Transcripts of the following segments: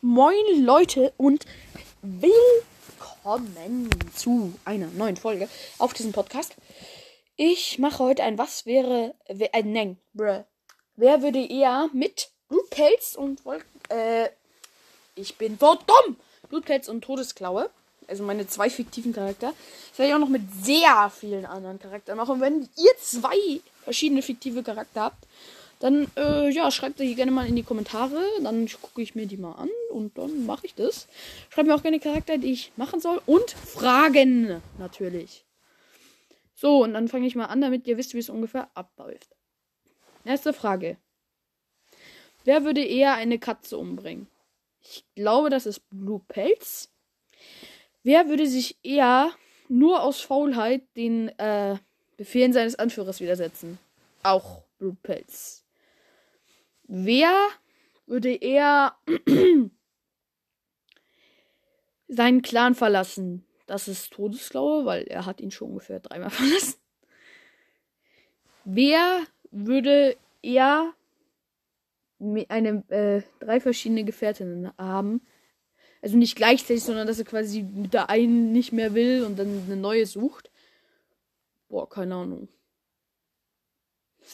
Moin Leute und willkommen zu einer neuen Folge auf diesem Podcast. Ich mache heute ein Was wäre, wer, äh, nein, bruh. Wer würde eher mit Blutpelz und Wolken, äh, ich bin so dumm! Blutpelz und Todesklaue, also meine zwei fiktiven Charakter. Das werde ich auch noch mit sehr vielen anderen Charakteren machen. Wenn ihr zwei verschiedene fiktive Charakter habt, dann äh, ja, schreibt die gerne mal in die Kommentare. Dann gucke ich mir die mal an und dann mache ich das. Schreibt mir auch gerne Charakter, die ich machen soll. Und Fragen natürlich. So, und dann fange ich mal an, damit ihr wisst, wie es ungefähr abläuft. Erste Frage. Wer würde eher eine Katze umbringen? Ich glaube, das ist Blue Pelz. Wer würde sich eher nur aus Faulheit den äh, Befehlen seines Anführers widersetzen? Auch Blue Pelz. Wer würde eher seinen Clan verlassen? Das ist Todesklaue, weil er hat ihn schon ungefähr dreimal verlassen. Wer würde eher eine äh, drei verschiedene Gefährtinnen haben? Also nicht gleichzeitig, sondern dass er quasi mit der einen nicht mehr will und dann eine neue sucht. Boah, keine Ahnung.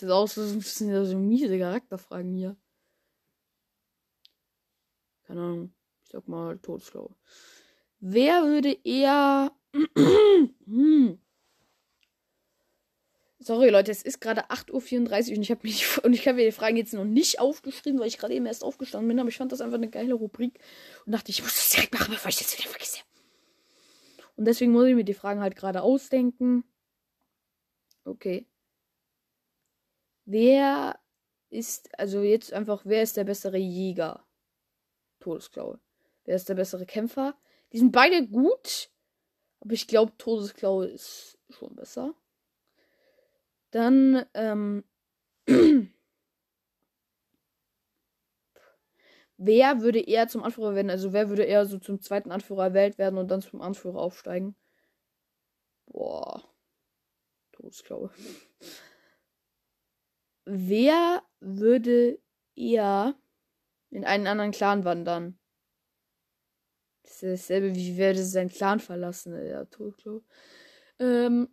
Das aus, das sind ja so miese Charakterfragen hier. Keine Ahnung. Ich sag mal Todesklaue. Wer würde eher. Sorry, Leute, es ist gerade 8.34 Uhr und ich habe mich und ich habe mir die Fragen jetzt noch nicht aufgeschrieben, weil ich gerade eben erst aufgestanden bin, aber ich fand das einfach eine geile Rubrik und dachte, ich muss das direkt machen, bevor ich das wieder vergesse. Und deswegen muss ich mir die Fragen halt gerade ausdenken. Okay. Wer ist, also jetzt einfach, wer ist der bessere Jäger? Todesklaue. Wer ist der bessere Kämpfer? Die sind beide gut, aber ich glaube, Todesklaue ist schon besser. Dann, ähm, wer würde eher zum Anführer werden? Also wer würde eher so zum zweiten Anführer erwählt werden und dann zum Anführer aufsteigen? Boah. Todesklaue. Wer würde eher in einen anderen Clan wandern? Das ist dasselbe, wie werde seinen Clan verlassen, ja, Todesklaue. Ähm,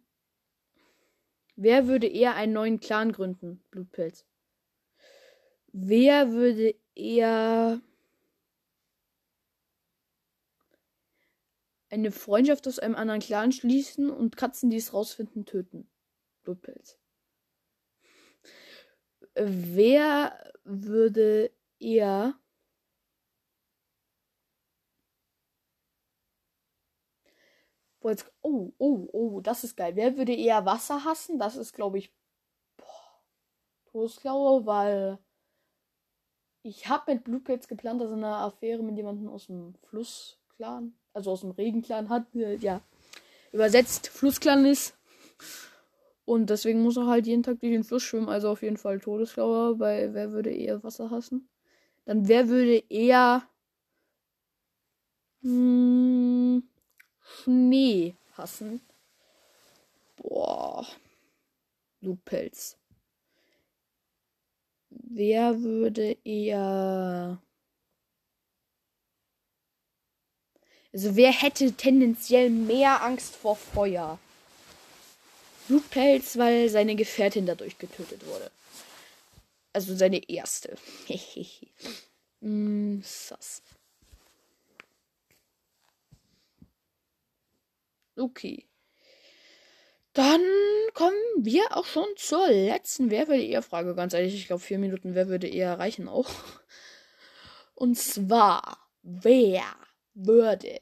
Wer würde eher einen neuen Clan gründen? Blutpilz. Wer würde eher eine Freundschaft aus einem anderen Clan schließen und Katzen, die es rausfinden, töten? Blutpilz. Wer würde eher Wo jetzt, oh, oh, oh, das ist geil. Wer würde eher Wasser hassen? Das ist, glaube ich, boah, Todesklaue, weil ich habe mit Blutpilz geplant, dass er eine Affäre mit jemandem aus dem Flussclan, also aus dem Regenclan hat, ja, übersetzt Flussclan ist. Und deswegen muss er halt jeden Tag durch den Fluss schwimmen, also auf jeden Fall Todesklaue, weil wer würde eher Wasser hassen? Dann wer würde eher. Hm, Schnee hassen. Boah. Du Pelz. Wer würde eher. Also wer hätte tendenziell mehr Angst vor Feuer? Blutpelz, weil seine Gefährtin dadurch getötet wurde. Also seine erste. mm, sass. Okay. Dann kommen wir auch schon zur letzten Wer würde eher Frage. Ganz ehrlich, ich glaube, vier Minuten Wer würde eher reichen auch. Und zwar, wer würde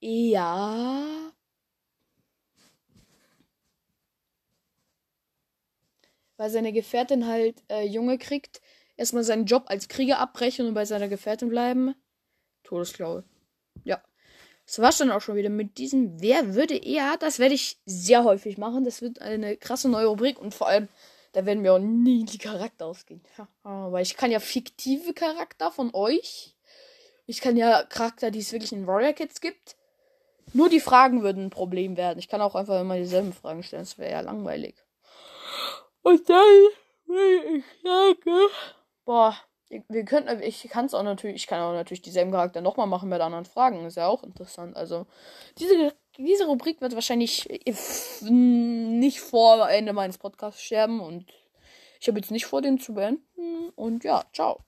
eher. Weil seine Gefährtin halt äh, Junge kriegt, erstmal seinen Job als Krieger abbrechen und bei seiner Gefährtin bleiben. Todesklaue. Das war's dann auch schon wieder mit diesem Wer würde eher. Das werde ich sehr häufig machen. Das wird eine krasse neue Rubrik und vor allem, da werden mir auch nie die Charakter ausgehen. Aber ich kann ja fiktive Charakter von euch. Ich kann ja Charakter, die es wirklich in Warrior Kids gibt. Nur die Fragen würden ein Problem werden. Ich kann auch einfach immer dieselben Fragen stellen. Das wäre ja langweilig. Und dann würde ich sagen, boah, wir könnten, ich kann es auch natürlich, ich kann auch natürlich dieselben Charakter nochmal machen mit anderen Fragen. Ist ja auch interessant. Also, diese, diese Rubrik wird wahrscheinlich nicht vor Ende meines Podcasts sterben und ich habe jetzt nicht vor, den zu beenden. Und ja, ciao.